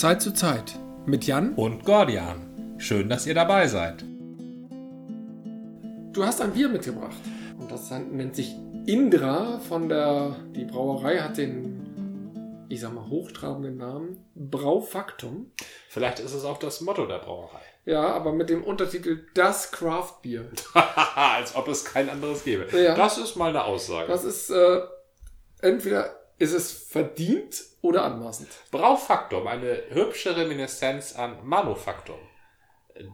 Zeit zu Zeit mit Jan und Gordian. Schön, dass ihr dabei seid. Du hast ein Bier mitgebracht und das nennt sich Indra von der, die Brauerei hat den, ich sag mal, hochtrabenden Namen Braufaktum. Vielleicht ist es auch das Motto der Brauerei. Ja, aber mit dem Untertitel Das Craft Bier. Als ob es kein anderes gäbe. Ja. Das ist mal eine Aussage. Das ist, äh, entweder ist es verdient oder anmaßend. Braufaktum, eine hübsche Reminiszenz an Manufaktum,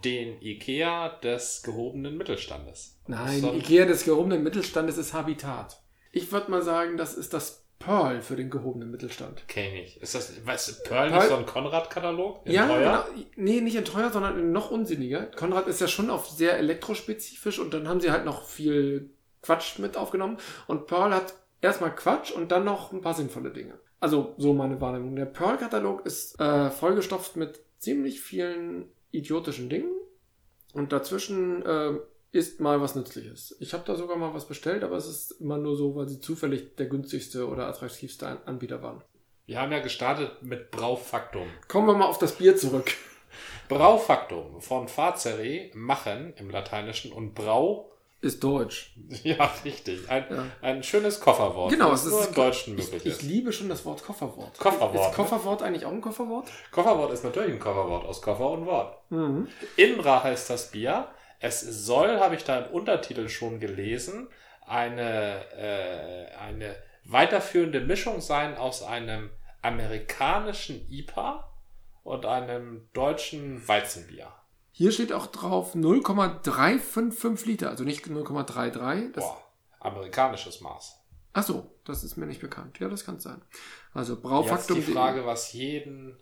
den Ikea des gehobenen Mittelstandes. Nein, So- Ikea des gehobenen Mittelstandes ist Habitat. Ich würde mal sagen, das ist das Pearl für den gehobenen Mittelstand. Kenn ich. Ist das, was, Pearl, Pearl- nicht so ein Konrad-Katalog? Ja, teuer? genau. Nee, nicht in teuer, sondern noch unsinniger. Konrad ist ja schon auf sehr elektrospezifisch und dann haben sie halt noch viel Quatsch mit aufgenommen. Und Pearl hat erstmal Quatsch und dann noch ein paar sinnvolle Dinge. Also so meine Wahrnehmung. Der Pearl-Katalog ist äh, vollgestopft mit ziemlich vielen idiotischen Dingen und dazwischen äh, ist mal was Nützliches. Ich habe da sogar mal was bestellt, aber es ist immer nur so, weil sie zufällig der günstigste oder attraktivste An- Anbieter waren. Wir haben ja gestartet mit Braufaktum. Kommen wir mal auf das Bier zurück. Braufaktum von Fazere, machen im Lateinischen und Brau, Ist deutsch. ja, richtig. Ein, Ja. ein schönes Kofferwort. Genau, es nur ist im Deutschen ich, möglich ich ist. liebe schon das Wort Kofferwort. Kofferwort, Ist Kofferwort eigentlich auch ein Kofferwort? Kofferwort ist natürlich ein Kofferwort aus Koffer und Wort. Mhm. Inra heißt das Bier. Es soll, habe ich da im Untertitel schon gelesen, eine, äh, eine weiterführende Mischung sein aus einem amerikanischen IPA und einem deutschen Weizenbier. Hier steht auch drauf 0,355 Liter, also nicht 0,33. Das- Boah, amerikanisches Maß. Ach so, das ist mir nicht bekannt. Ja, das kann sein. Also Jetzt Braufaktum. die Frage, was jeden,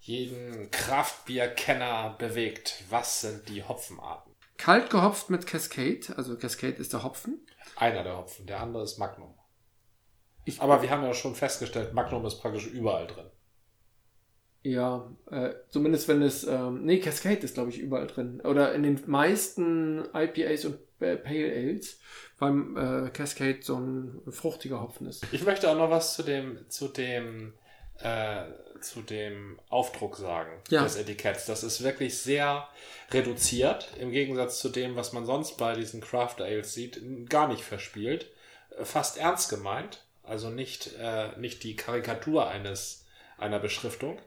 jeden Kraftbierkenner bewegt. Was sind die Hopfenarten? Kalt gehopft mit Cascade. Also Cascade ist der Hopfen. Einer der Hopfen, der andere ist Magnum. Ich, Aber wir haben ja schon festgestellt, Magnum ist praktisch überall drin. Ja, äh, zumindest wenn es. Ähm, nee, Cascade ist, glaube ich, überall drin. Oder in den meisten IPAs und äh, Pale Ales, beim äh, Cascade so ein fruchtiger Hopfen ist. Ich möchte auch noch was zu dem, zu dem, äh, zu dem Aufdruck sagen Ja. des Etiketts. Das ist wirklich sehr reduziert, im Gegensatz zu dem, was man sonst bei diesen Craft Ales sieht, gar nicht verspielt. Fast ernst gemeint. Also nicht, äh, nicht die Karikatur eines, einer Beschriftung,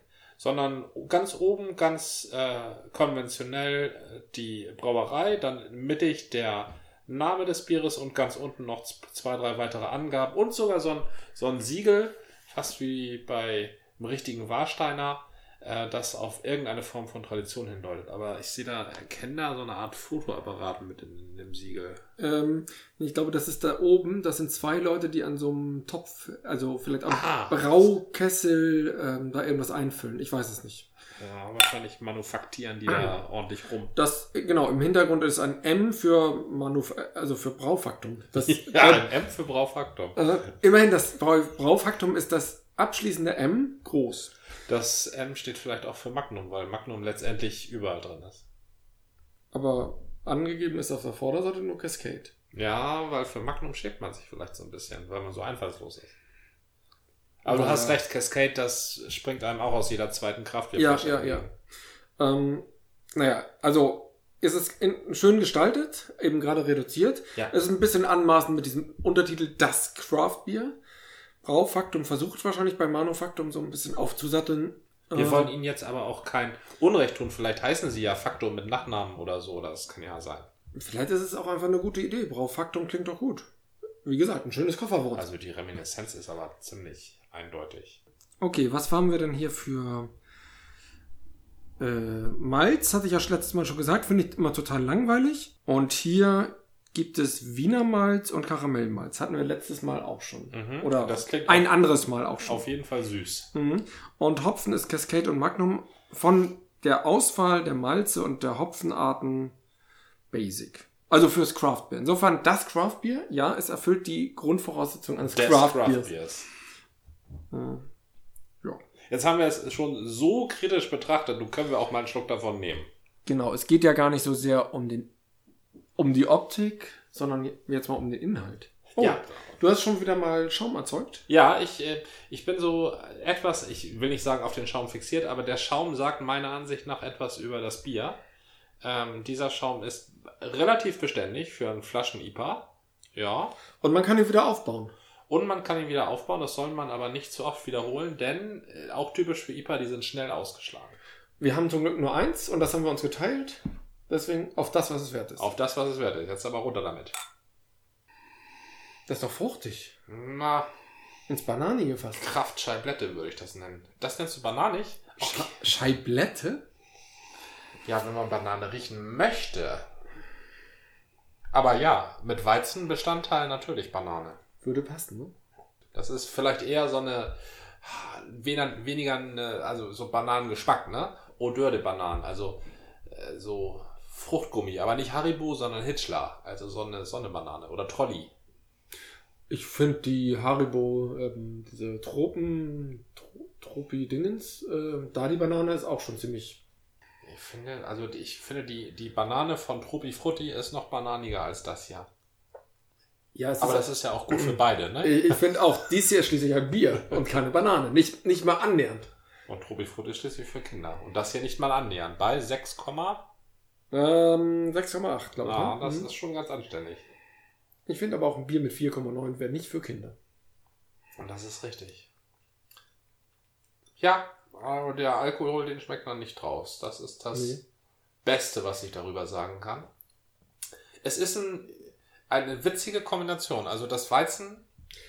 sondern ganz oben, ganz äh, konventionell äh, die Brauerei, dann mittig der Name des Bieres und ganz unten noch zwei, drei weitere Angaben und sogar so ein, so ein Siegel, fast wie bei einem richtigen Warsteiner, äh, das auf irgendeine Form von Tradition hindeutet. Aber ich sehe da, erkenne da so eine Art Fotoapparat mit in, in dem Siegel. Ähm, ich glaube, das ist da oben. Das sind zwei Leute, die an so einem Topf, also vielleicht auch Aha. Braukessel, ähm, da irgendwas einfüllen. Ich weiß es nicht. Ja, wahrscheinlich manufaktieren die da ordentlich rum. Das, genau, im Hintergrund ist ein M für Manuf also für Braufaktum. Das, Ja, äh, ein M für Braufaktum. äh, immerhin, das Brau Braufaktum ist das abschließende M groß. Das M steht vielleicht auch für Magnum, weil Magnum letztendlich überall drin ist. Aber angegeben ist auf der Vorderseite nur Cascade. Ja, weil für Magnum schämt man sich vielleicht so ein bisschen, weil man so einfallslos ist. Aber Ja. du hast recht, Cascade, das springt einem auch aus jeder zweiten Kraft. Ja, ja, ja. Ähm, naja, also ist es in, schön gestaltet, eben gerade reduziert. Ja. Es ist ein bisschen anmaßend mit diesem Untertitel Das Craft Beer. Braufaktum versucht wahrscheinlich bei Manufaktum so ein bisschen aufzusatteln. Wir Äh, wollen ihnen jetzt aber auch kein Unrecht tun. Vielleicht heißen sie ja Faktum mit Nachnamen oder so. Das kann ja sein. Vielleicht ist es auch einfach eine gute Idee. Braufaktum klingt doch gut. Wie gesagt, ein schönes Kofferwort. Also die Reminiszenz ist aber ziemlich eindeutig. Okay, was haben wir denn hier für äh, Malz? Hatte ich ja letztes Mal schon gesagt, finde ich immer total langweilig. Und hier gibt es Wiener Malz und Karamellmalz. Hatten wir letztes Mal auch schon. Mhm, Oder das klingt ein anderes Mal auch schon. Auf jeden Fall süß. Mhm. Und Hopfen ist Cascade und Magnum von der Auswahl der Malze und der Hopfenarten basic. Also fürs Craft Beer. Insofern das Craft Beer, ja, es erfüllt die Grundvoraussetzungen eines Des Craft, Craft Beers. Beers. Ja. Jetzt haben wir es schon so kritisch betrachtet, nun können wir auch mal einen Schluck davon nehmen. Genau, es geht ja gar nicht so sehr um den um die Optik, sondern jetzt mal um den Inhalt. Oh, Ja. du hast schon wieder mal Schaum erzeugt? Ja, ich, äh, ich bin so etwas, ich will nicht sagen auf den Schaum fixiert, aber der Schaum sagt meiner Ansicht nach etwas über das Bier. Ähm, dieser Schaum ist relativ beständig für einen Flaschen-IPA. Ja. Und man kann ihn wieder aufbauen. Und man kann ihn wieder aufbauen, das soll man aber nicht zu oft wiederholen, denn äh, auch typisch für IPA, die sind schnell ausgeschlagen. Wir haben zum Glück nur eins und das haben wir uns geteilt. Deswegen auf das, was es wert ist. Auf das, was es wert ist. Jetzt aber runter damit. Das ist doch fruchtig. Na, Ins Bananige fast. Kraftscheiblette würde ich das nennen. Das nennst du bananig? Scha Scheiblette? Ja, wenn man Banane riechen möchte. Aber ja, mit Weizenbestandteil natürlich Banane. Würde passen, ne? Das ist vielleicht eher so eine weniger, weniger eine, also so Bananengeschmack, ne? Odeur de Bananen, also äh, so Fruchtgummi, aber nicht Haribo, sondern Hitchler, also so eine Sonnebanane oder Trolli. Ich finde die Haribo, ähm, diese Tropen, Tro Tropi-Dingens, äh, da die Banane ist auch schon ziemlich. Ich finde, also die- ich finde die, die Banane von Trupi Frutti ist noch bananiger als das hier. Ja, Aber das ist ja auch gut für beide, ne? Ich, finde auch, dies hier ist schließlich ein Bier und keine Banane. Nicht, nicht mal annähernd. Und Trupi Frutti ist schließlich für Kinder. Und das hier nicht mal annähernd. Bei 6, Ähm, 6,8, glaube ich. ja, ne? das Mhm. ist schon ganz anständig. Ich finde aber auch ein Bier mit 4,9 wäre nicht für Kinder. Und das ist richtig. Ja, aber der Alkohol, den schmeckt man nicht raus. Das ist das Nee. Beste, was ich darüber sagen kann. Es ist ein, eine witzige Kombination. Also das Weizen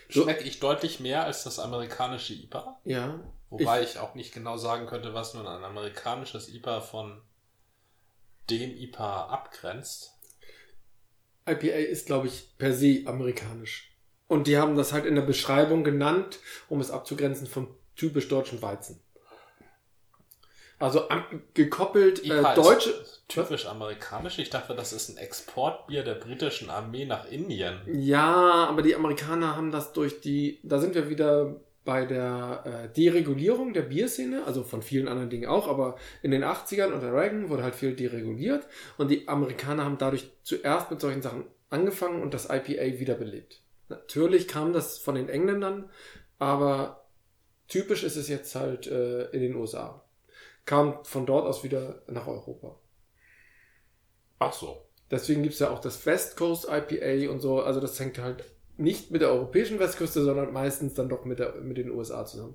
schmecke ich deutlich mehr als das amerikanische IPA. Ja. Wobei ich, auch nicht genau sagen könnte, was nun ein amerikanisches IPA von dem IPA abgrenzt. IPA ist, glaube ich, per se amerikanisch. Und die haben das halt in der Beschreibung genannt, um es abzugrenzen vom typisch deutschen Weizen. Also gekoppelt äh, ist typisch amerikanisch. Ich dachte, das ist ein Exportbier der britischen Armee nach Indien. Ja, aber die Amerikaner haben das durch die. Da sind wir wieder bei der äh, Deregulierung der Bierszene, also von vielen anderen Dingen auch, aber in den 80ern unter Reagan wurde halt viel dereguliert und die Amerikaner haben dadurch zuerst mit solchen Sachen angefangen und das IPA wiederbelebt. Natürlich kam das von den Engländern, aber typisch ist es jetzt halt äh, in den USA. Kam von dort aus wieder nach Europa. Ach so. Deswegen gibt es ja auch das West Coast IPA und so. Also das hängt halt nicht mit der europäischen Westküste, sondern meistens dann doch mit, der, mit den USA zusammen.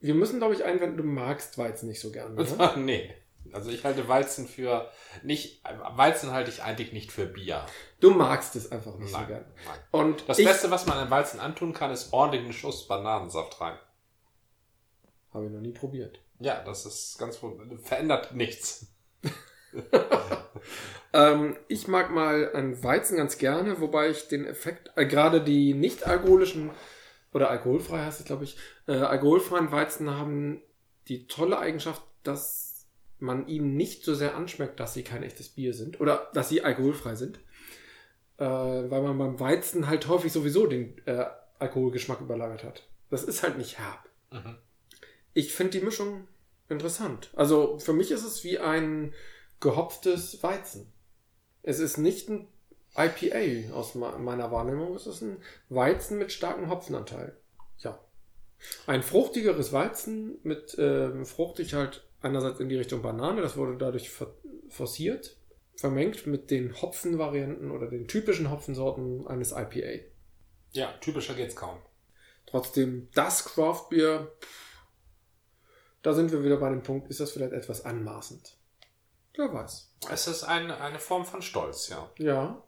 Wir müssen, glaube ich, einwenden, du magst Weizen nicht so gerne. Ne? nee. Also ich halte Weizen für nicht. Weizen halte ich eigentlich nicht für Bier. Du magst es einfach nicht so Nein. gerne. nein. Und Das ich Beste, was man an Weizen antun kann, ist ordentlich einen Schuss Bananensaft rein. habe ich noch nie probiert. Ja, das ist ganz verändert nichts. Ähm, ich mag mal einen Weizen ganz gerne, wobei ich den Effekt, äh, gerade die nicht alkoholischen oder alkoholfrei heißt es, glaube ich, äh, alkoholfreien Weizen haben die tolle Eigenschaft, dass man ihnen nicht so sehr anschmeckt, dass sie kein echtes Bier sind oder dass sie alkoholfrei sind. Äh, weil man beim Weizen halt häufig sowieso den äh, Alkoholgeschmack überlagert hat. Das ist halt nicht herb. Mhm. Ich finde die Mischung interessant. Also für mich ist es wie ein gehopftes Weizen. Es ist nicht ein IPA aus me- meiner Wahrnehmung, es ist ein Weizen mit starkem Hopfenanteil. Ja. Ein fruchtigeres Weizen mit ähm, fruchtig halt einerseits in die Richtung Banane, das wurde dadurch forciert, vermengt mit den Hopfenvarianten oder den typischen Hopfensorten eines IPA. Ja, typischer geht's kaum. Trotzdem, das Craft Beer, da sind wir wieder bei dem Punkt, ist das vielleicht etwas anmaßend? Wer weiß. Es ist ein, eine Form von Stolz, ja. Ja.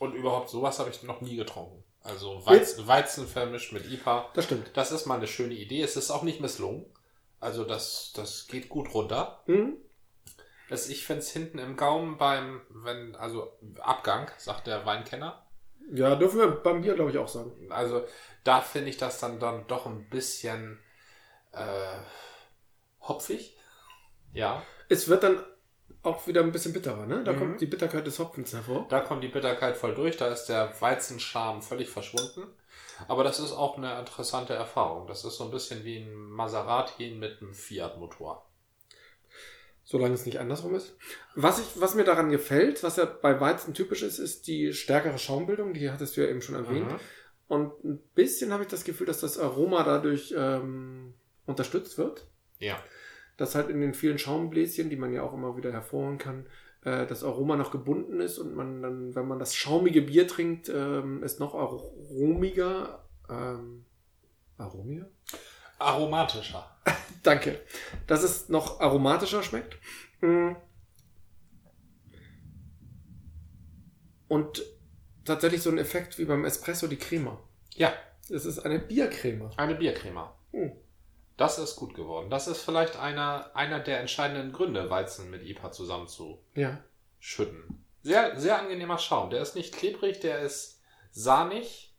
Und überhaupt sowas habe ich noch nie getrunken. Also Weizen, Weizen vermischt mit IPA. Das stimmt. Das ist mal eine schöne Idee. Es ist auch nicht misslungen. Also das, das geht gut runter. Hm? Das, ich finde es hinten im Gaumen beim, wenn, also Abgang, sagt der Weinkenner. Ja, dürfen wir beim Bier, glaube ich, auch sagen. Also da finde ich das dann, dann doch ein bisschen äh, hopfig. Ja, Es wird dann auch wieder ein bisschen bitterer, ne? Da Mhm. kommt die Bitterkeit des Hopfens hervor. da kommt die Bitterkeit voll durch, da ist der Weizenscham völlig verschwunden. Aber das ist auch eine interessante Erfahrung. Das ist so ein bisschen wie ein Maserati mit einem Fiat-Motor. Solange es nicht andersrum ist. Was, ich, was mir daran gefällt, was ja bei Weizen typisch ist, ist die stärkere Schaumbildung. Die hattest du ja eben schon erwähnt. Mhm. Und ein bisschen habe ich das Gefühl, dass das Aroma dadurch ähm, unterstützt wird. Ja. Dass halt in den vielen Schaumbläschen, die man ja auch immer wieder hervorholen kann, äh, das Aroma noch gebunden ist und man dann, wenn man das schaumige Bier trinkt, ähm, es noch aromiger. Ähm, aromiger? Aromatischer. Danke. Dass es noch aromatischer schmeckt. Mm. Und tatsächlich so ein Effekt wie beim Espresso die Crema. Ja, Es ist eine Biercreme. eine Biercrema. Hm. Das ist gut geworden. Das ist vielleicht einer, einer der entscheidenden Gründe, Weizen mit IPA zusammenzuschütten. Ja. Sehr, sehr angenehmer Schaum. Der ist nicht klebrig, der ist sahnig.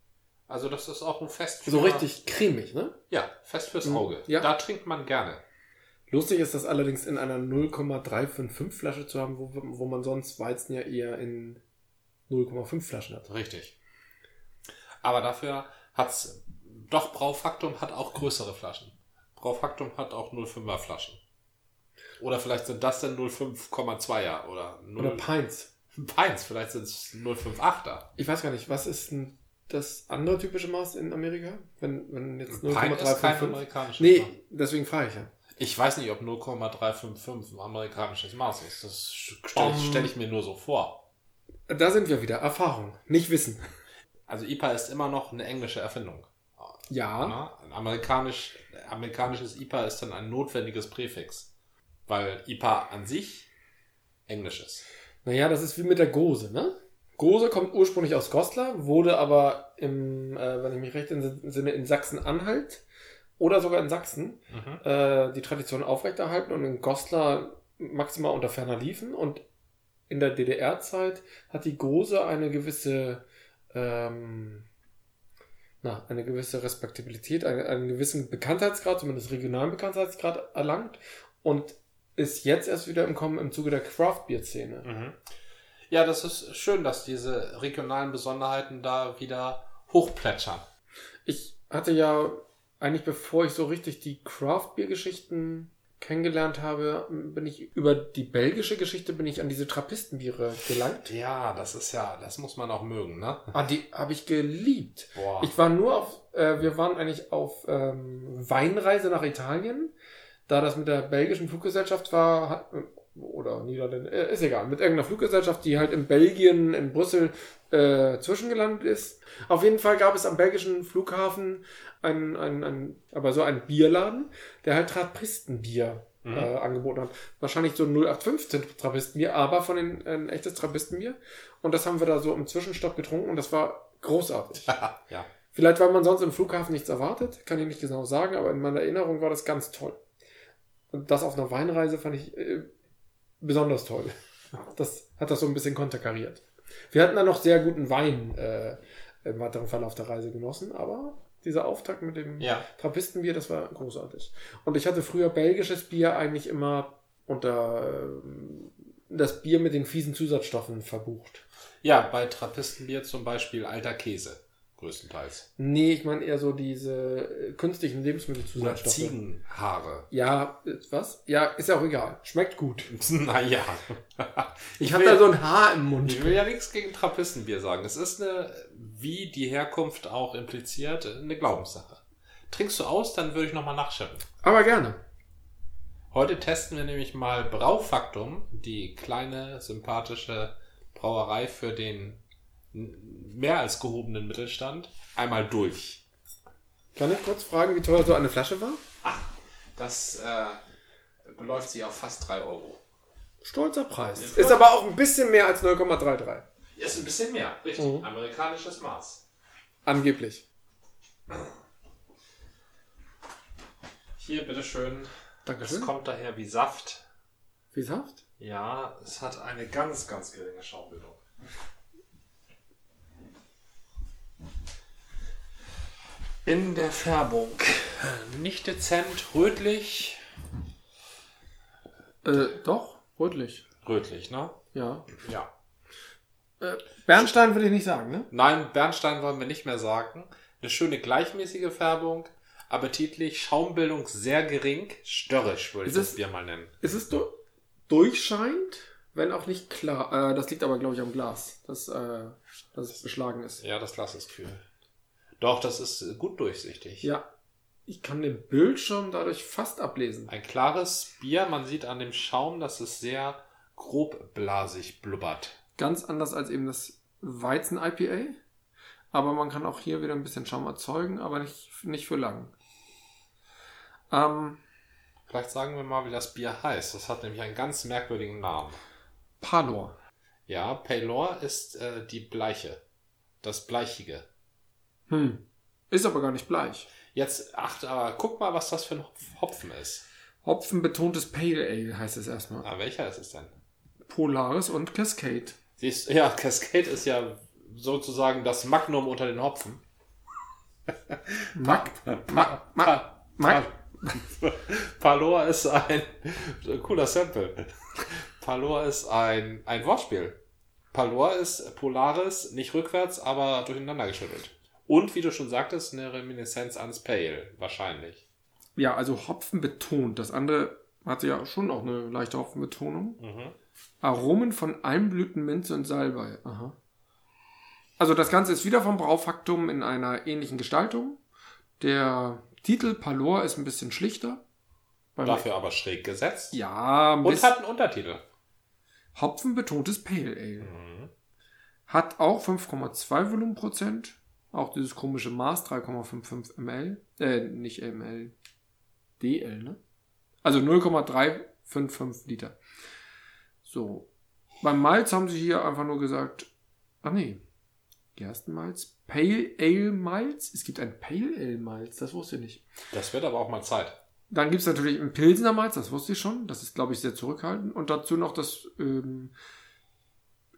Also das ist auch ein Fest für... So richtig cremig, ne? Ja, Fest fürs Mhm. Auge. Ja. Da trinkt man gerne. Lustig ist das allerdings in einer 0,355 Flasche zu haben, wo, wo man sonst Weizen ja eher in 0,5 Flaschen hat. Richtig. Aber dafür hat's doch Braufaktum hat auch größere Flaschen. Braufaktum hat auch 0,5er Flaschen. Oder vielleicht sind das dann 0,5,2er oder 0, Oder Pints. Pints, vielleicht sind es 0,58er. Ich weiß gar nicht, was ist denn das andere typische Maß in Amerika? Wenn, wenn jetzt Pint ist kein 0,355. amerikanisches Nee, Maß. deswegen frage ich ja. Ich weiß nicht, ob 0,355 ein amerikanisches Maß ist. Das stelle stell ich mir nur so vor. Da sind wir wieder. Erfahrung, nicht Wissen. Also IPA ist immer noch eine englische Erfindung. Ja. Na, ein amerikanisch, amerikanisches IPA ist dann ein notwendiges Präfix. Weil IPA an sich Englisch ist. Naja, das ist wie mit der Gose, ne? Gose kommt ursprünglich aus Goslar, wurde aber im, äh, wenn ich mich recht entsinne, in Sachsen-Anhalt oder sogar in Sachsen Mhm. äh, die Tradition aufrechterhalten und in Goslar maximal unter ferner liefen. Und in der DDR-Zeit hat die Gose eine gewisse, ähm, na, eine gewisse Respektabilität, einen, einen gewissen Bekanntheitsgrad, zumindest regionalen Bekanntheitsgrad erlangt und ist jetzt erst wieder im Kommen im Zuge der Craft-Bier-Szene. Mhm. Ja, das ist schön, dass diese regionalen Besonderheiten da wieder hochplätschern. Ich hatte ja eigentlich, bevor ich so richtig die Craft-Bier-Geschichten kennengelernt habe, bin ich über die belgische Geschichte bin ich an diese Trappistenbiere gelangt. Ja, das ist ja, das muss man auch mögen, ne? Ah, die habe ich geliebt. Boah. Ich war nur auf, äh, wir waren eigentlich auf ähm, Weinreise nach Italien. Da das mit der belgischen Fluggesellschaft war, hat, oder Niederländer, äh, ist egal, mit irgendeiner Fluggesellschaft, die halt in Belgien, in Brüssel äh, zwischengelandet ist. Auf jeden Fall gab es am belgischen Flughafen einen, einen, einen aber so einen Bierladen, der halt Trappistenbier Mhm. äh, angeboten hat. Wahrscheinlich so 0815 Trappistenbier, aber von den ein echtes Trappistenbier. Und das haben wir da so im Zwischenstopp getrunken und das war großartig. ja. Vielleicht, weil man sonst im Flughafen nichts erwartet, kann ich nicht genau sagen, aber in meiner Erinnerung war das ganz toll. Und das auf einer Weinreise fand ich äh, besonders toll. Das hat das so ein bisschen konterkariert. Wir hatten dann noch sehr guten Wein äh, im weiteren Verlauf der Reise genossen, aber dieser Auftakt mit dem Ja. Trappistenbier, das war großartig. Und ich hatte früher belgisches Bier eigentlich immer unter ähm, das Bier mit den fiesen Zusatzstoffen verbucht. Ja, bei Trappistenbier zum Beispiel alter Käse, größtenteils. Nee, ich meine eher so diese äh, künstlichen Oder Lebensmittelzusatzstoffe. Ziegenhaare. Ja, äh, was? Ja, ist ja auch egal. Schmeckt gut. naja. Ich will- habe da so ein Haar im Mund. Ich will ja nichts gegen Trappistenbier sagen. Es ist eine, wie die Herkunft auch impliziert, eine Glaubenssache. Trinkst du aus, dann würde ich nochmal nachschenken. Aber gerne. Heute testen wir nämlich mal Braufaktum, die kleine, sympathische Brauerei für den mehr als gehobenen Mittelstand, einmal durch. Kann ich kurz fragen, wie teuer so eine Flasche war? Das äh, beläuft sich auf fast 3 Euro. Stolzer Preis. Ist aber auch ein bisschen mehr als 0,33. Ist ein bisschen mehr, richtig. Mhm. Amerikanisches Maß. Angeblich. Hier, bitteschön. Dankeschön. Es kommt daher wie Saft. Wie Saft? Ja, es hat eine ganz, ganz geringe Schaumbildung. In der Färbung. Nicht dezent, rötlich. Äh, doch. Rötlich. Rötlich, ne? Ja. Ja. Äh, Bernstein will ich nicht sagen, ne? Nein, Bernstein wollen wir nicht mehr sagen. Eine schöne gleichmäßige Färbung, appetitlich, Schaumbildung sehr gering, störrisch würde ich Ist das es- Bier mal nennen. Ist es du durchscheint, wenn auch nicht klar. Äh, das liegt aber, glaube ich, am Glas, dass, äh, dass es beschlagen ist. Ja, das Glas ist kühl. Doch, das ist gut durchsichtig. Ja. Ich kann den Bildschirm dadurch fast ablesen. Ein klares Bier, man sieht an dem Schaum, dass es sehr grobblasig blubbert. Ganz anders als eben das Weizen-IPA. Aber man kann auch hier wieder ein bisschen Schaum erzeugen, aber nicht, nicht für lang. Ähm, Vielleicht sagen wir mal, wie das Bier heißt. Das hat nämlich einen ganz merkwürdigen Namen. Palor. Ja, Paylor ist äh, die Bleiche. Das Bleichige. Hm. Ist aber gar nicht bleich. Jetzt achte aber, guck mal, was das für ein Hopf- Hopfen ist. Hopfenbetontes Pale Ale heißt es erstmal. Ah, welcher ist es denn? Polaris und Cascade. Siehst, ja, Cascade ist ja sozusagen das Magnum unter den Hopfen. Mac, Mac, Mac, Mac. Palor ist ein cooler Sample. Palor ist ein, ein Wortspiel. Palor ist Polaris, nicht rückwärts, aber durcheinander geschüttelt. Und wie du schon sagtest, eine Reminiszenz ans Pale, wahrscheinlich. Ja, also Hopfen betont. Das andere hatte ja schon auch eine leichte Hopfenbetonung. Mhm. Aromen von Almblüten, Minze und Salbei. Aha. Also das Ganze ist wieder vom Braufaktum in einer ähnlichen Gestaltung. Der Titel Palor ist ein bisschen schlichter. Dafür aber schräg gesetzt. Ja, Und hat einen Untertitel. Hopfenbetontes Pale Ale. Mhm. Hat auch 5,2 Volumenprozent. Auch dieses komische Maß 3,55 ml. Äh, nicht ml. DL, ne? Also 0,355 Liter. So. Beim Malz haben sie hier einfach nur gesagt, ach nee, Gerstenmalz, Pale Ale Malz. Es gibt ein Pale Ale Malz, das wusste ich nicht. Das wird aber auch mal Zeit. Dann gibt es natürlich ein Pilsener Malz, das wusste ich schon. Das ist, glaube ich, sehr zurückhaltend. Und dazu noch das ähm,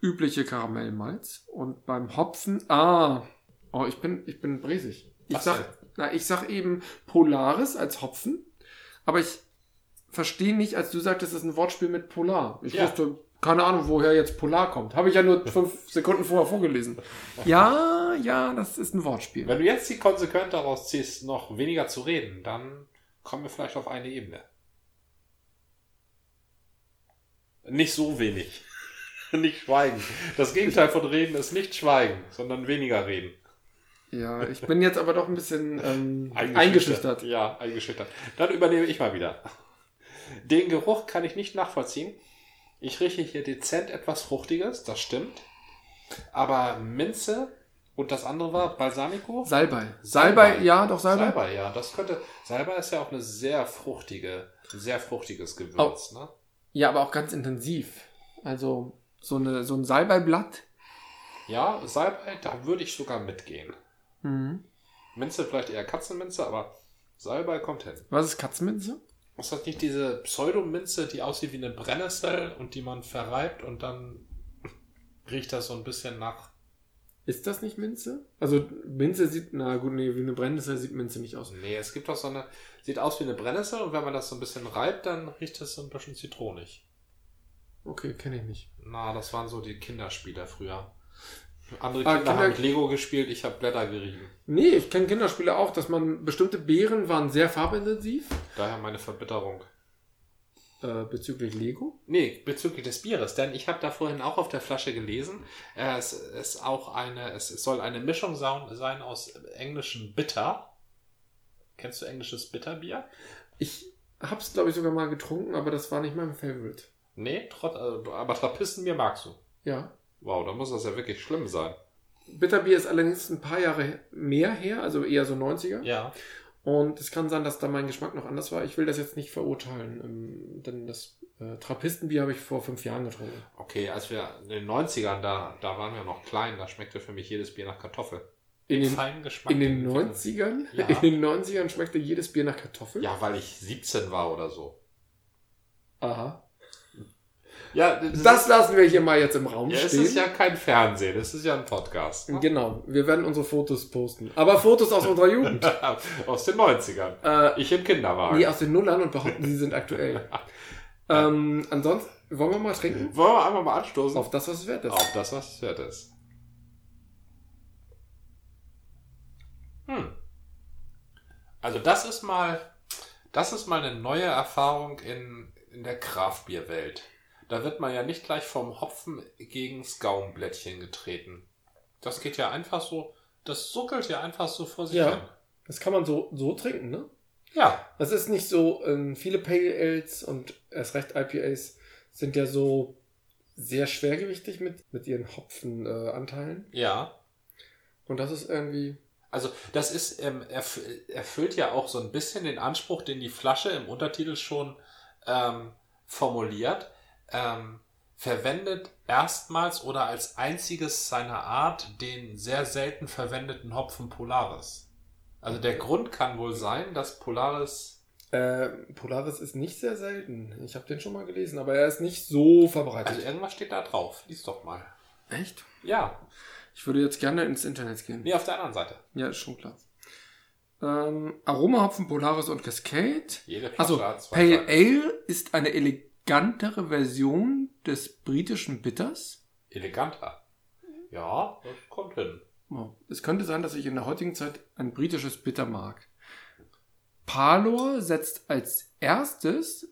übliche Karamellmalz. Und beim Hopfen, ah, oh, ich bin, ich bin bresig. Ich Was sag, denn? na, ich sag eben Polaris als Hopfen, aber ich verstehe nicht, als du sagtest, es ist ein Wortspiel mit Polar. Ich Ja. wusste, keine Ahnung, woher jetzt Polar kommt. Habe ich ja nur fünf Sekunden vorher vorgelesen. Ja, ja, das ist ein Wortspiel. Wenn du jetzt die Konsequenz daraus ziehst, noch weniger zu reden, dann kommen wir vielleicht auf eine Ebene. Nicht so wenig. Nicht schweigen. Das Gegenteil von reden ist nicht schweigen, sondern weniger reden. Ja, ich bin jetzt aber doch ein bisschen ähm, eingeschüchtert. Ja, eingeschüchtert. Dann übernehme ich mal wieder. Den Geruch kann ich nicht nachvollziehen. Ich rieche hier dezent etwas Fruchtiges, das stimmt. Aber Minze und das andere war Balsamico? Salbei. Salbei. Salbei, ja, doch Salbei. Salbei, ja, das könnte. Salbei ist ja auch eine sehr fruchtige, sehr fruchtiges Gewürz, ne? Ja, aber auch ganz intensiv. Also so, eine, so ein Salbeiblatt. Ja, Salbei, da würde ich sogar mitgehen. Mhm. Minze vielleicht eher Katzenminze, aber Salbei kommt hin. Was ist Katzenminze? Ist das nicht diese Pseudominze, die aussieht wie eine Brennnessel und die man verreibt und dann riecht das so ein bisschen nach. Ist das nicht Minze? Also Minze sieht, na gut, nee, wie eine Brennnessel sieht Minze nicht aus. Nee, es gibt doch so eine. Sieht aus wie eine Brennnessel und wenn man das so ein bisschen reibt, dann riecht es so ein bisschen zitronig. Okay, kenne ich nicht. Na, das waren so die Kinderspiele früher. Andere Ah, Kinder haben Kinder- mit Lego gespielt, ich habe Blätter gerieben. Nee, ich kenne Kinderspiele auch, dass man bestimmte Beeren waren sehr farbintensiv. Daher meine Verbitterung. Äh, bezüglich Lego. Nee, bezüglich des Bieres, denn ich habe da vorhin auch auf der Flasche gelesen, äh, es ist auch eine, es soll eine Mischung sein aus englischem Bitter. Kennst du englisches Bitterbier? Ich hab's, glaube ich, sogar mal getrunken, aber das war nicht mein Favorite. Nee, trotz, also, aber Trappistenbier magst du. Ja. Wow, da muss das ja wirklich schlimm sein. Bitterbier ist allerdings ein paar Jahre mehr her, also eher so 90er. Ja. Und es kann sein, dass da mein Geschmack noch anders war. Ich will das jetzt nicht verurteilen, ähm, denn das äh, Trappistenbier habe ich vor fünf Jahren getrunken. Okay, als wir in den 90ern, da, da waren wir noch klein, da schmeckte für mich jedes Bier nach Kartoffel. In den, in den entwickeln. 90ern? Ja. In den 90ern schmeckte jedes Bier nach Kartoffel? Ja, weil ich 17 war oder so. Aha. Ja, Das lassen wir hier mal jetzt im Raum ja, es stehen. ist ja kein Fernsehen, es ist ja ein Podcast. Ne? Genau, wir werden unsere Fotos posten. Aber Fotos aus unserer Jugend. Aus den 90ern. äh, Ich im Kinderwagen. nee, aus den Nullern und behaupten, sie sind aktuell. ähm, ansonsten, wollen wir mal trinken? Wollen wir einfach mal anstoßen? Auf das, was es wert ist. Auf das, was es wert ist. Hm. Also das ist mal, das ist mal eine neue Erfahrung in, in der Kraftbierwelt. Da wird man ja nicht gleich vom Hopfen gegens Gaumblättchen getreten. Das geht ja einfach so, das suckelt ja einfach so vor sich Ja. hin. Das kann man so, so trinken, ne? Ja, Das ist nicht so, ähm, viele Pale Ales und erst recht IPAs sind ja so sehr schwergewichtig mit, mit ihren Hopfenanteilen. Äh, ja. und das ist irgendwie, Also das ist, ähm, erf erfüllt ja auch so ein bisschen den Anspruch, den die Flasche im Untertitel schon ähm, formuliert. Ähm, verwendet erstmals oder als einziges seiner Art den sehr selten verwendeten Hopfen Polaris. Also der Grund kann wohl sein, dass Polaris äh, Polaris ist nicht sehr selten. Ich habe den schon mal gelesen, aber er ist nicht so verbreitet. Also irgendwas steht da drauf. Lies doch mal. Echt? Ja. Ich würde jetzt gerne ins Internet gehen. Nee, auf der anderen Seite. Ja, ist schon klar. Ähm, Aromahopfen, Polaris und Cascade. Jede Flasche Also, Pale Seiten. Ale ist eine elegantere Version des britischen Bitters. Eleganter. Ja, das kommt hin. Oh, Es könnte sein, dass ich in der heutigen Zeit ein britisches Bitter mag. Palor setzt als erstes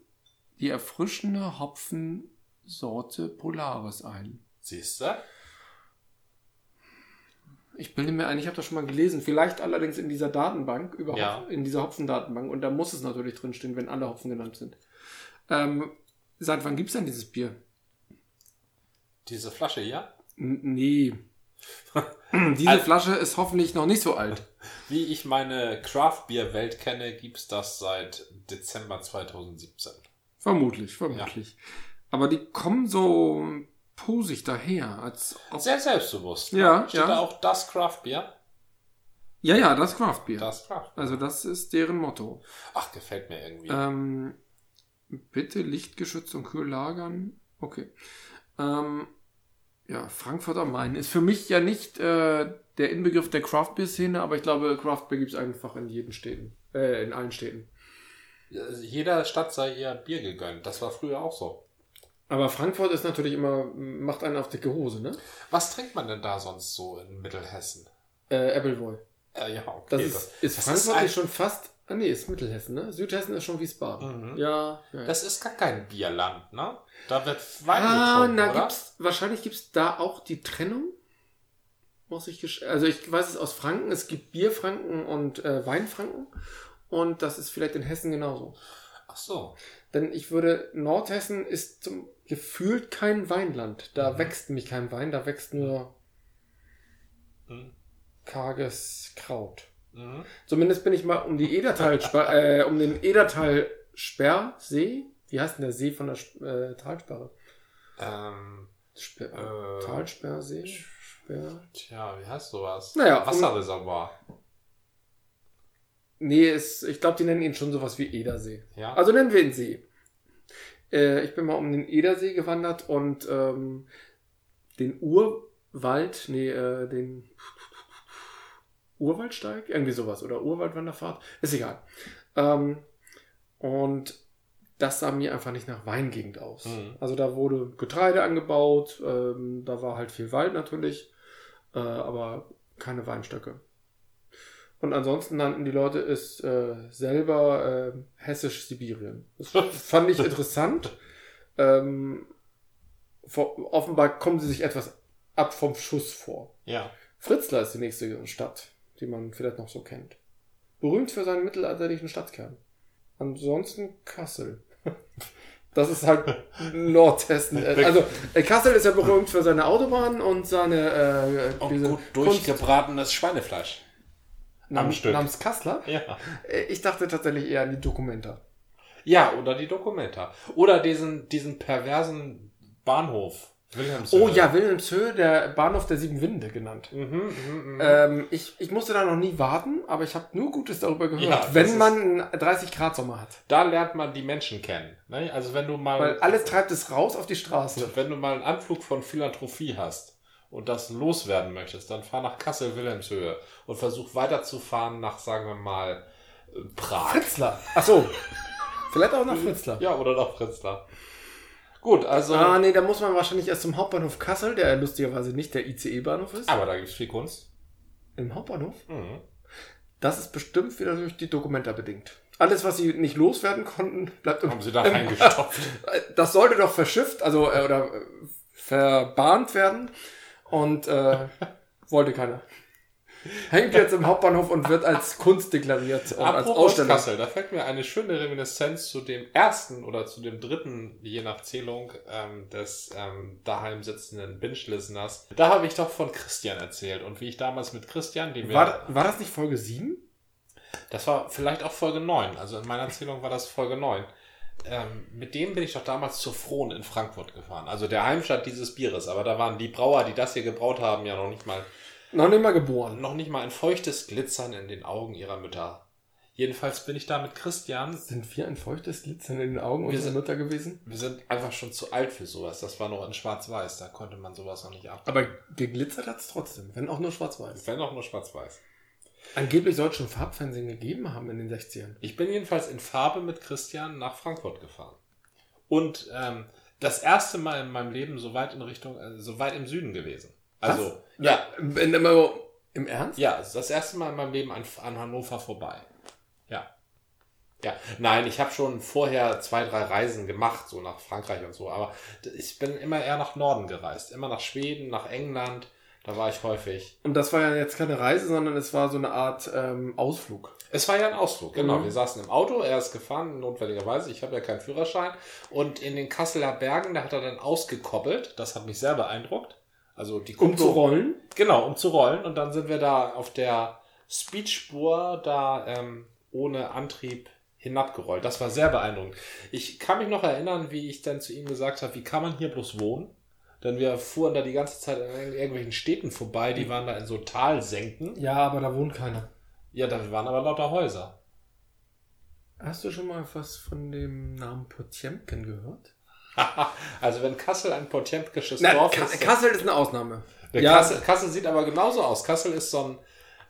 die erfrischende Hopfensorte Polaris ein. Siehst du? Ich bilde mir ein, ich habe das schon mal gelesen. Vielleicht allerdings in dieser Datenbank, über Ja. In dieser Hopfendatenbank. Und da muss es natürlich drinstehen, wenn alle Hopfen genannt sind. Ähm, seit wann gibt's denn dieses Bier? Diese Flasche hier. N nee. Diese Also- Flasche ist hoffentlich noch nicht so alt. Wie ich meine Craft Beer Welt kenne, gibt's das seit Dezember 2017. Vermutlich, vermutlich. Aber die kommen so posig daher, als Sehr selbstbewusst. Ja, Steht ja. da auch das Craft Beer? Ja, ja, das Craft Beer. Das Craft. Also das ist deren Motto. Ach, gefällt mir irgendwie. Ähm, bitte lichtgeschützt und kühl lagern. Okay. Ähm, ja, Frankfurt am Main ist für mich ja nicht äh, der Inbegriff der Craft Beer Szene, aber ich glaube, Craft Beer gibt es einfach in jeden Städten. Äh, in allen Städten. Also Jeder Stadt sei ihr Bier gegönnt. Das war früher auch so. Aber Frankfurt ist natürlich immer, macht einen auf dicke Hose, ne? Was trinkt man denn da sonst so in Mittelhessen? Äh, Appleboy. Äh, ja, okay. Das ist, ist das Frankfurt ein- nicht schon fast. Ah nee, ist Mittelhessen, ne? Südhessen ist schon Wiesbaden. Mhm. Ja, ja. Das ist gar kein Bierland, ne? Da wird Wein ah, getrunken, na, oder? gibt's, wahrscheinlich gibt es da auch die Trennung. Muss ich also ich weiß es aus Franken, es gibt Bierfranken und äh, Weinfranken. Und das ist vielleicht in Hessen genauso. Ach so. Denn ich würde, Nordhessen ist zum gefühlt kein Weinland. Da Mhm. wächst nämlich kein Wein, da wächst nur Mhm. karges Kraut. Mhm. Zumindest bin ich mal um die Edertal, äh, um den Edertal Sperrsee. Wie heißt denn der See von der Sp- äh, Talsperre? Ähm, Sper Äh, Talsperrsee? Sperr tja, wie heißt sowas? Naja, um- Wasserreservoir. Nee, es, ich glaube, die nennen ihn schon sowas wie Edersee. Ja. Also nennen wir ihn See. Äh, ich bin mal um den Edersee gewandert und ähm, den Urwald, nee, äh, den Urwaldsteig, irgendwie sowas, oder Urwaldwanderfahrt, ist egal. Ähm, und das sah mir einfach nicht nach Weingegend aus. Mhm. Also da wurde Getreide angebaut, ähm, da war halt viel Wald natürlich, äh, aber keine Weinstöcke. Und ansonsten nannten die Leute es äh, selber äh, Hessisch-Sibirien. Das fand ich interessant. Ähm, vor, offenbar kommen sie sich etwas ab vom Schuss vor. ja. Fritzlar ist die nächste Stadt, die man vielleicht noch so kennt. Berühmt für seinen mittelalterlichen Stadtkern. Ansonsten Kassel. Das ist halt Nordhessen. Also äh, Kassel ist ja berühmt für seine Autobahn und seine äh, Und diese gut Kunst durchgebratenes Schweinefleisch. namens, Stück. namens Kassler. Ja. Äh, Ich dachte tatsächlich eher an die Dokumenta. Ja, oder die Dokumenta. Oder diesen, diesen perversen Bahnhof. Wilhelmshöhe. Oh ja, Wilhelmshöhe, der Bahnhof der Sieben Winde genannt. Mhm, mhm, mhm. Ähm, ich, ich musste da noch nie warten, aber ich habe nur Gutes darüber gehört, Ja, wenn man einen 30 Grad Sommer hat. Da lernt man die Menschen kennen. Ne? Also wenn du mal, Weil alles treibt es raus auf die Straße. wenn du mal einen Anflug von Philanthropie hast und das loswerden möchtest, dann fahr nach Kassel-Wilhelmshöhe und versuch weiterzufahren nach, sagen wir mal, äh, Prag. Fritzlar. Ach so. Vielleicht auch nach Fritzlar. Ja, oder nach Fritzlar. Gut, also. Ah, nee, da muss man wahrscheinlich erst zum Hauptbahnhof Kassel, der lustigerweise nicht der ICE-Bahnhof ist. aber da gibt's viel Kunst. Im Hauptbahnhof? Mhm. Das ist bestimmt wieder durch die Dokumenta bedingt. alles, was sie nicht loswerden konnten, bleibt im Haben sie da reingestopft. Das sollte doch verschifft, also äh, oder äh, verbahnt werden. Und äh, wollte keiner. Hängt jetzt im Hauptbahnhof und wird als Kunst deklariert und als Ausstellung. Kassel, da fällt mir eine schöne Reminiszenz zu dem ersten oder zu dem dritten, je nach Zählung, ähm, des ähm, daheim sitzenden Binge-Listeners. Da habe ich doch von Christian erzählt und wie ich damals mit Christian, den wir... War, war das nicht Folge 7? Das war vielleicht auch Folge 9. Also in meiner Erzählung war das Folge 9. Ähm, mit dem bin ich doch damals zur Frohn in Frankfurt gefahren. Also der Heimstatt dieses Bieres. Aber da waren die Brauer, die das hier gebraut haben, ja noch nicht mal, Noch nicht mal geboren. noch nicht mal ein feuchtes Glitzern in den Augen ihrer Mütter. Jedenfalls bin ich da mit Christian. Sind wir ein feuchtes Glitzern in den Augen Wir unserer sind- Mutter gewesen? Wir sind einfach schon zu alt für sowas. Das war noch in Schwarz-Weiß. Da konnte man sowas noch nicht ab. Aber geglitzert hat's trotzdem, wenn auch nur schwarz-weiß. Wenn auch nur Schwarz-Weiß. Angeblich soll es schon Farbfernsehen gegeben haben in den 60ern. Ich bin jedenfalls in Farbe mit Christian nach Frankfurt gefahren. Und ähm, das erste Mal in meinem Leben so weit in Richtung, äh, so weit im Süden gewesen. Also, ja, Wenn immer im Ernst? ja, es ist das erste Mal in meinem Leben an, an Hannover vorbei. Ja. Ja, nein, ich habe schon vorher zwei, drei Reisen gemacht, so nach Frankreich und so, aber ich bin immer eher nach Norden gereist. Immer nach Schweden, nach England, da war ich häufig. Und das war ja jetzt keine Reise, sondern es war so eine Art ähm, Ausflug. Es war ja ein Ausflug, genau. Mhm. Wir saßen im Auto, er ist gefahren, notwendigerweise. Ich habe ja keinen Führerschein. Und in den Kasseler Bergen, da hat er dann ausgekoppelt. Das hat mich sehr beeindruckt. Also die Um zu Kupplung- rollen. Genau, um zu rollen. Und dann sind wir da auf der Speedspur da ähm, ohne Antrieb hinabgerollt. Das war sehr beeindruckend. Ich kann mich noch erinnern, wie ich dann zu ihm gesagt habe, wie kann man hier bloß wohnen? Denn wir fuhren da die ganze Zeit an irgendwelchen Städten vorbei, die waren da in so Talsenken. Ja, aber da wohnt keiner. Ja, da waren aber lauter Häuser. Hast du schon mal was von dem Namen Potemkin gehört? also wenn Kassel ein potemkisches Na, Dorf Ka ist. Kassel ist eine Ausnahme. Ja. Kassel, Kassel sieht aber genauso aus. Kassel ist so ein,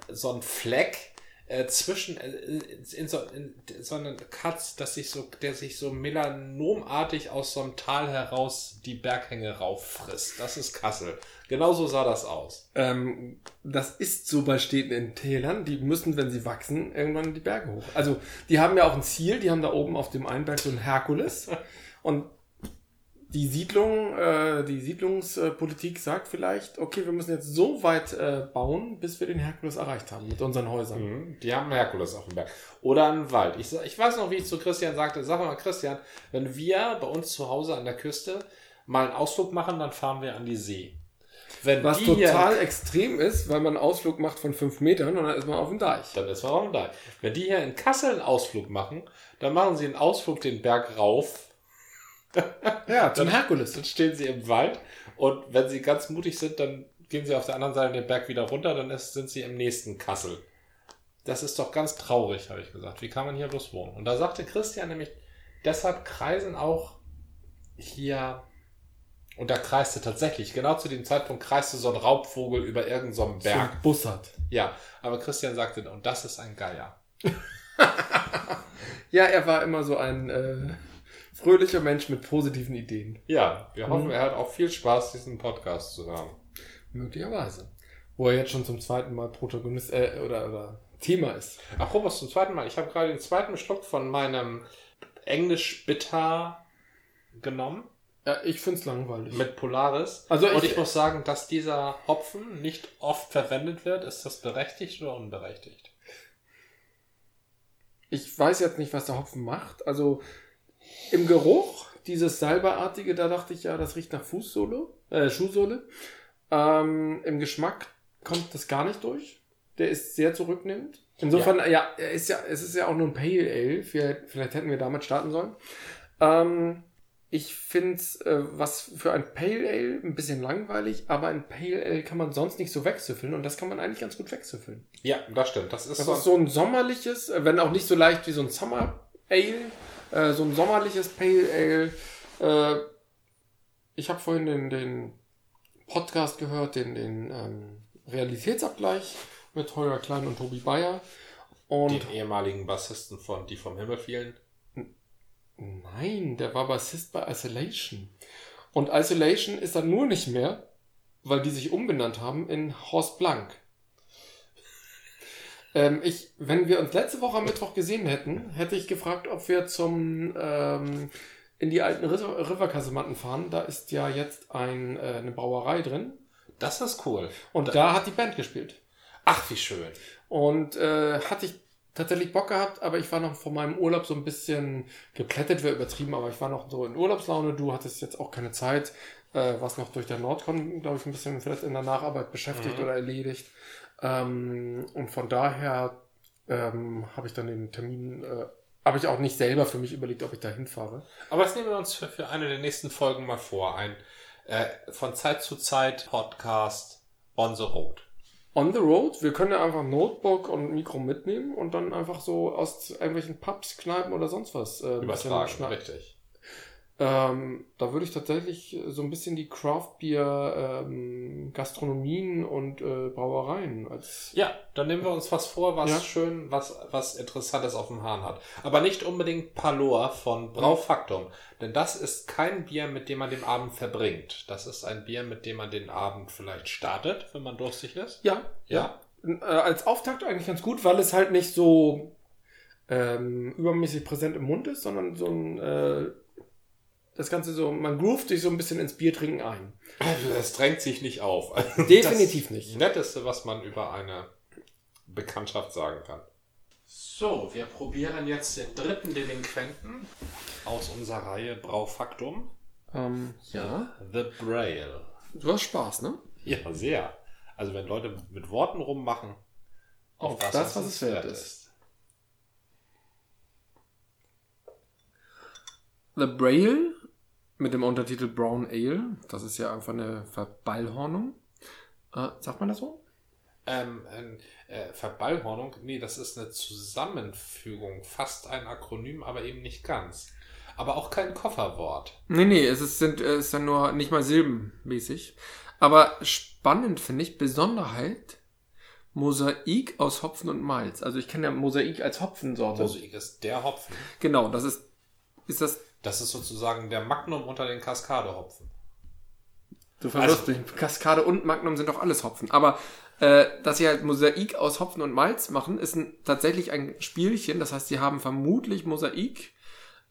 so ein Fleck äh, zwischen äh, in so, in so einem Katz, das sich so, der sich so melanomartig aus so einem Tal heraus die Berghänge rauffrisst. Das ist Kassel. Genauso sah das aus. Ähm, das ist so bei Städten in Tälern. Die müssen, wenn sie wachsen, irgendwann die Berge hoch. Also, die haben ja auch ein Ziel. Die haben da oben auf dem einen Berg so ein Herkules. Und die Siedlung, äh, die Siedlungspolitik sagt vielleicht, okay, wir müssen jetzt so weit äh, bauen, bis wir den Herkules erreicht haben mit unseren Häusern. Mhm. Die haben einen Herkules auf dem Berg. Oder einen Wald. Ich, ich weiß noch, wie ich zu Christian sagte, sag mal Christian, wenn wir bei uns zu Hause an der Küste mal einen Ausflug machen, dann fahren wir an die See. Wenn Was die hier- total extrem ist, weil man einen Ausflug macht von fünf Metern und dann ist man auf dem Deich. Dann ist man auch da. Wenn die hier in Kassel einen Ausflug machen, dann machen sie einen Ausflug den Berg rauf, Ja, zum Herkules. dann stehen sie im Wald und wenn sie ganz mutig sind, dann gehen sie auf der anderen Seite den Berg wieder runter, dann ist, sind sie im nächsten Kassel. Das ist doch ganz traurig, habe ich gesagt. Wie kann man hier bloß wohnen? Und da sagte Christian nämlich, deshalb kreisen auch hier, und da kreiste tatsächlich, genau zu dem Zeitpunkt kreiste so ein Raubvogel über irgendeinem so Berg. So Bussard. Ja, aber Christian sagte, und das ist ein Geier. Ja, er war immer so ein äh, fröhlicher Mensch mit positiven Ideen. Ja, wir hoffen, Mhm. er hat auch viel Spaß, diesen Podcast zu hören. Möglicherweise. Wo er jetzt schon zum zweiten Mal Protagonist äh, oder, oder Thema ist. Apropos zum zweiten Mal, ich habe gerade den zweiten Schluck von meinem Englisch Bitter genommen Ja, ich find's langweilig. mit Polaris. Also Und ich- ich muss sagen, dass dieser Hopfen nicht oft verwendet wird. Ist das berechtigt oder unberechtigt? Ich weiß jetzt nicht, was der Hopfen macht. Also im Geruch, dieses Salbeartige, da dachte ich ja, das riecht nach Fußsohle, äh, Schuhsohle. Ähm, Im Geschmack kommt das gar nicht durch. Der ist sehr zurücknehmend. Insofern, ja, er ist ja, es ist ja auch nur ein Pale Ale. Vielleicht, vielleicht hätten wir damit starten sollen. Ähm, ich finde äh, was für ein Pale Ale ein bisschen langweilig, aber ein Pale Ale kann man sonst nicht so wegsüffeln und das kann man eigentlich ganz gut wegsüffeln. Ja, das stimmt. Das ist Das so. ist so ein sommerliches, äh, wenn auch nicht so leicht wie so ein Summer Ale, äh, so ein sommerliches Pale Ale. Äh, ich habe vorhin den, den Podcast gehört, den, den ähm, Realitätsabgleich mit Holger Klein und Tobi Bayer. Und den ehemaligen Bassisten von Die vom Himmel fielen. nein, der war Bassist bei Isolation. Und Isolation ist dann nur nicht mehr, weil die sich umbenannt haben in Horst Blank. Ähm, ich, wenn wir uns letzte Woche am Mittwoch gesehen hätten, hätte ich gefragt, ob wir zum ähm, in die alten River- Riverkasematten fahren. Da ist ja jetzt ein, äh, eine Brauerei drin. Das ist cool. Und da hat die Band gespielt. Ach, wie schön. Und äh, hatte ich tatsächlich Bock gehabt, aber ich war noch von meinem Urlaub so ein bisschen geplättet, wäre übertrieben, aber ich war noch so in Urlaubslaune. Du hattest jetzt auch keine Zeit, äh, warst noch durch der Nordcon, glaube ich, ein bisschen vielleicht in der Nacharbeit beschäftigt Mhm. oder erledigt. Ähm, und von daher ähm, habe ich dann den Termin, äh, habe ich auch nicht selber für mich überlegt, ob ich da hinfahre. Aber das nehmen wir uns für, für eine der nächsten Folgen mal vor. Ein äh, von Zeit zu Zeit Podcast on the road. On the road, wir können ja einfach Notebook und Mikro mitnehmen und dann einfach so aus irgendwelchen Pubs, Kneipen oder sonst was äh, Übertragen, richtig. Ähm, da würde ich tatsächlich so ein bisschen die Craft Beer ähm, Gastronomien und äh, Brauereien als Ja, dann nehmen wir uns was vor, was Ja. schön, was, was Interessantes auf dem Hahn hat. Aber nicht unbedingt Palor von Braufaktum. Denn das ist kein Bier, mit dem man den Abend verbringt. Das ist ein Bier, mit dem man den Abend vielleicht startet, wenn man durstig ist. ja, Ja. Äh, als Auftakt eigentlich ganz gut, weil es halt nicht so ähm, übermäßig präsent im Mund ist, sondern so ein äh, das Ganze so, man groovt sich so ein bisschen ins Biertrinken ein. Also das drängt sich nicht auf. Also Definitiv das nicht. Netteste, was man über eine Bekanntschaft sagen kann. So, wir probieren jetzt den dritten Delinquenten aus unserer Reihe Braufaktum. Ähm, ja. The Braille. Du hast Spaß, ne? Ja, sehr. Also wenn Leute mit Worten rummachen, Auf das, was es wert ist. The Braille mit dem Untertitel Brown Ale. Das ist ja einfach eine Verballhornung. Äh, sagt man das so? Ähm, äh, Verballhornung, nee, das ist eine Zusammenfügung, fast ein Akronym, aber eben nicht ganz. Aber auch kein Kofferwort. Nee, nee, es ist, sind, es ist ja nur nicht mal silbenmäßig. Aber spannend finde ich, Besonderheit, Mosaik aus Hopfen und Malz. Also ich kenne ja Mosaik als Hopfensorte. Mosaik ist der Hopfen. Genau, das ist, ist das, Das ist sozusagen der Magnum unter den Kaskadehopfen. du verwirrst Also- mich. Kaskade und Magnum sind doch alles Hopfen. Aber äh, dass sie halt Mosaik aus Hopfen und Malz machen, ist ein, tatsächlich ein Spielchen. Das heißt, sie haben vermutlich Mosaik,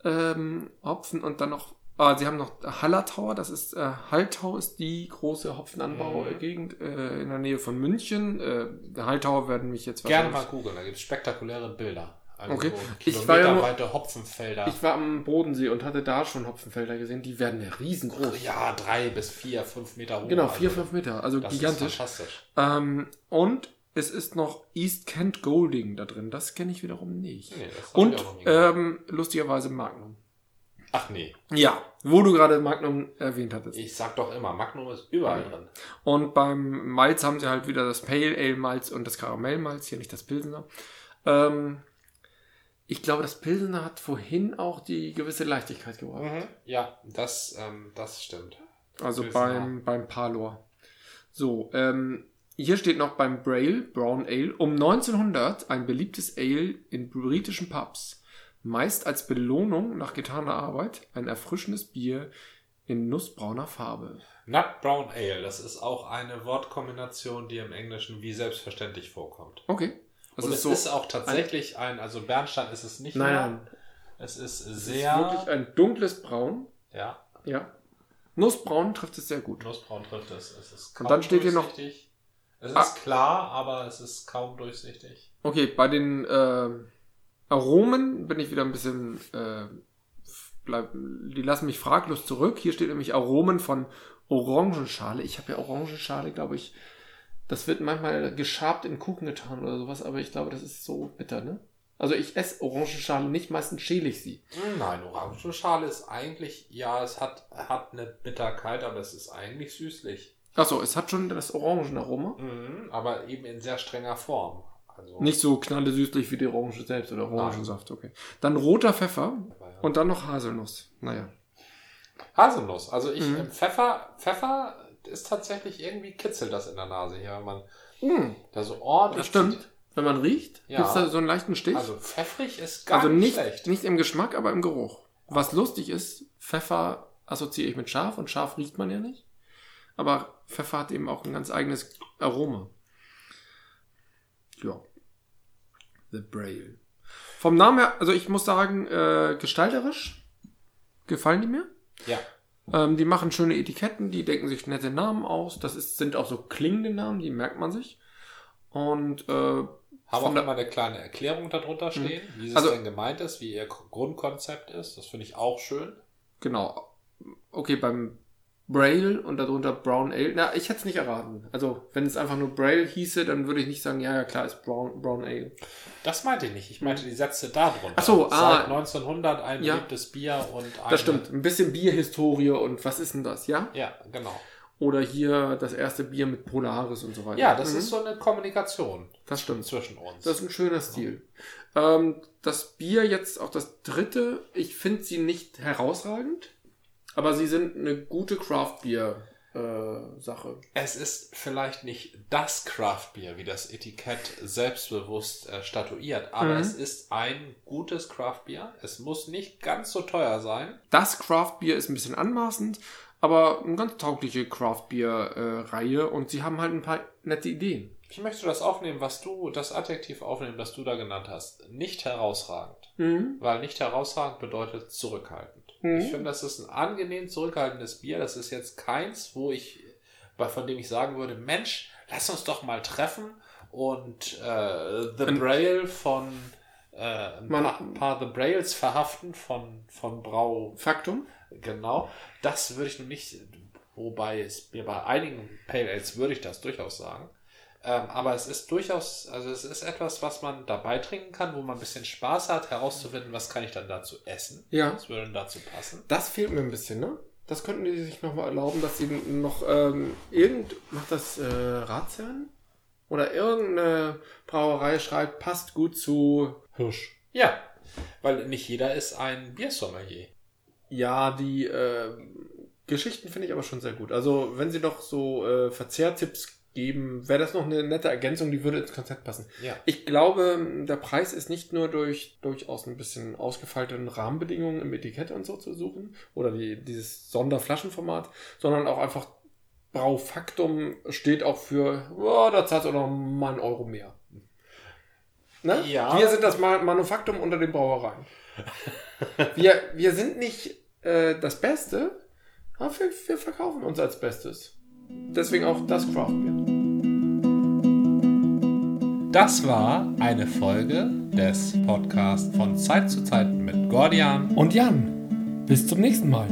ähm, Hopfen und dann noch, ah, sie haben noch Hallertauer, das ist, äh, Halltau ist die große Hopfenanbaugegend äh, in der Nähe von München. Äh, der Halltauer werden mich jetzt Gerne mal googeln, da gibt es spektakuläre Bilder. Also Okay. Ich war ja nur- Hopfenfelder. Ich war am Bodensee und hatte da schon Hopfenfelder gesehen, die werden ja riesengroß. ja, drei bis vier, fünf Meter hoch. Genau, vier, also, fünf Meter, also Das gigantisch. ist fantastisch. Ähm, und es ist noch East Kent Golding da drin. Das kenne ich wiederum nicht. Nee, das und ähm, lustigerweise Magnum. Ach nee, Ja, wo du gerade Magnum erwähnt hattest. ich sag doch immer, Magnum ist überall drin. Und beim Malz haben sie halt wieder das Pale Ale Malz und das Karamellmalz, hier nicht das Pilsener. Ähm, ich glaube, das Pilsener hat vorhin auch die gewisse Leichtigkeit gebracht. Ja, das, ähm, das stimmt. Also Pilsener. beim, beim Palor. So, ähm, hier steht noch beim Braille, Brown Ale, um 1900 ein beliebtes Ale in britischen Pubs. Meist als Belohnung nach getaner Arbeit ein erfrischendes Bier in nussbrauner Farbe. Nut Brown Ale, das ist auch eine Wortkombination, die im Englischen wie selbstverständlich vorkommt. Okay. Das Und ist es so. ist auch tatsächlich ein, also Bernstein ist es nicht nein, mehr. nein. Es ist Es ist sehr, wirklich ein dunkles Braun. ja, Ja. Nussbraun trifft es sehr gut. Nussbraun trifft es. Es ist Und dann steht hier noch- durchsichtig. Es ist Ah. klar, aber es ist kaum durchsichtig. Okay, bei den äh, Aromen bin ich wieder ein bisschen. Äh, bleib, die lassen mich fraglos zurück. Hier steht nämlich Aromen von Orangenschale. Ich habe ja Orangenschale, glaube ich. Das wird manchmal geschabt in Kuchen getan oder sowas, aber ich glaube, das ist so bitter, ne? Also ich esse Orangenschale nicht, meistens schäle ich sie. Nein, Orangenschale ist eigentlich, ja, es hat, hat eine Bitterkeit, aber es ist eigentlich süßlich. Achso, es hat schon das Orangenaroma. Mhm, aber eben in sehr strenger Form. Also, Nicht so knalle süßlich wie die Orange selbst oder Orangensaft, okay. Dann roter Pfeffer und dann noch Haselnuss. Naja. Haselnuss. Also ich, Mhm. äh, Pfeffer, Pfeffer ist tatsächlich irgendwie kitzelt das in der Nase hier, wenn man Mm, da so ordentlich. das stimmt. Wenn man riecht, Ja. gibt es da so einen leichten Stich. Also pfeffrig ist gar Also nicht nicht, schlecht. nicht im Geschmack, aber im Geruch. Was lustig ist, Pfeffer assoziiere ich mit scharf und scharf riecht man ja nicht. Aber Pfeffer hat eben auch ein ganz eigenes Aroma. Ja. The Braille. Vom Namen her, also ich muss sagen, äh, gestalterisch gefallen die mir. Ja. Ähm, die machen schöne Etiketten, die denken sich nette Namen aus. Das ist, sind auch so klingende Namen, die merkt man sich. Und äh, Haben auch immer eine kleine Erklärung darunter stehen, wie es Also- denn gemeint ist, wie ihr Grundkonzept ist. Das finde ich auch schön. genau. Okay, beim Braille und darunter Brown Ale. Na, ich hätte es nicht erraten. Also, wenn es einfach nur Braille hieße, dann würde ich nicht sagen, ja, ja, klar, ist Brown, Brown Ale. Das meinte ich nicht. Ich meinte die Sätze da drunter. Ach so, ah. Seit 1900 ein Ja. beliebtes Bier und eine, Das stimmt. Ein bisschen Bierhistorie und was ist denn das, ja? Ja, genau. Oder hier das erste Bier mit Polaris und so weiter. Ja, das Mhm. ist so eine Kommunikation Das stimmt. zwischen uns. Das ist ein schöner Stil. Ähm, das Bier jetzt auch das dritte, ich finde sie nicht herausragend, aber sie sind eine gute Craft-Bier-Sache. es ist vielleicht nicht das Craft-Bier, wie das Etikett selbstbewusst äh, statuiert, aber Mhm. es ist ein gutes Craft-Bier. Es muss nicht ganz so teuer sein. das Craft-Bier ist ein bisschen anmaßend, aber eine ganz taugliche Craft-Bier-Reihe und sie haben halt ein paar nette Ideen. Ich möchte das aufnehmen, was du, das Adjektiv aufnehmen, das du da genannt hast. Nicht herausragend. Mhm. Weil nicht herausragend bedeutet zurückhaltend. Mhm. Ich finde, das ist ein angenehm zurückhaltendes Bier. Das ist jetzt keins, wo ich, von dem ich sagen würde, Mensch, lass uns doch mal treffen und äh, The Ein- Braille von äh, ein Man- paar, paar The Brails verhaften von, von Brau. Faktum? Genau. Das würde ich nun nicht, wobei es mir bei einigen Pale Ales würde ich das durchaus sagen. Ähm, aber es ist durchaus, also es ist etwas, was man dabei trinken kann, wo man ein bisschen Spaß hat, herauszufinden, was kann ich dann dazu essen. Ja. Was würde denn dazu passen? Das fehlt mir ein bisschen, ne? Das könnten die sich nochmal erlauben, dass sie noch ähm, irgend. Macht das äh, Ratsherrn? Oder irgendeine Brauerei schreibt, passt gut zu. Hirsch. Ja, weil nicht jeder ist ein Biersommelier. Ja, die äh, Geschichten finde ich aber schon sehr gut. Also, wenn sie noch so äh, Verzehrtipps geben, wäre das noch eine nette Ergänzung, die würde ins Konzept passen. Ja. Ich glaube, der Preis ist nicht nur durch durchaus ein bisschen ausgefeilten Rahmenbedingungen im Etikett und so zu suchen oder die, dieses Sonderflaschenformat, sondern auch einfach Braufaktum steht auch für, oh, da zahlt auch noch mal einen Euro mehr. Ne? Ja. Wir sind das Ma- Manufaktum unter den Brauereien. wir, wir sind nicht äh, das Beste, aber wir, wir verkaufen uns als Bestes. Deswegen auch das Craft Beer. Das war eine Folge des Podcasts von Zeit zu Zeit mit Gordian. Und Jan, bis zum nächsten Mal.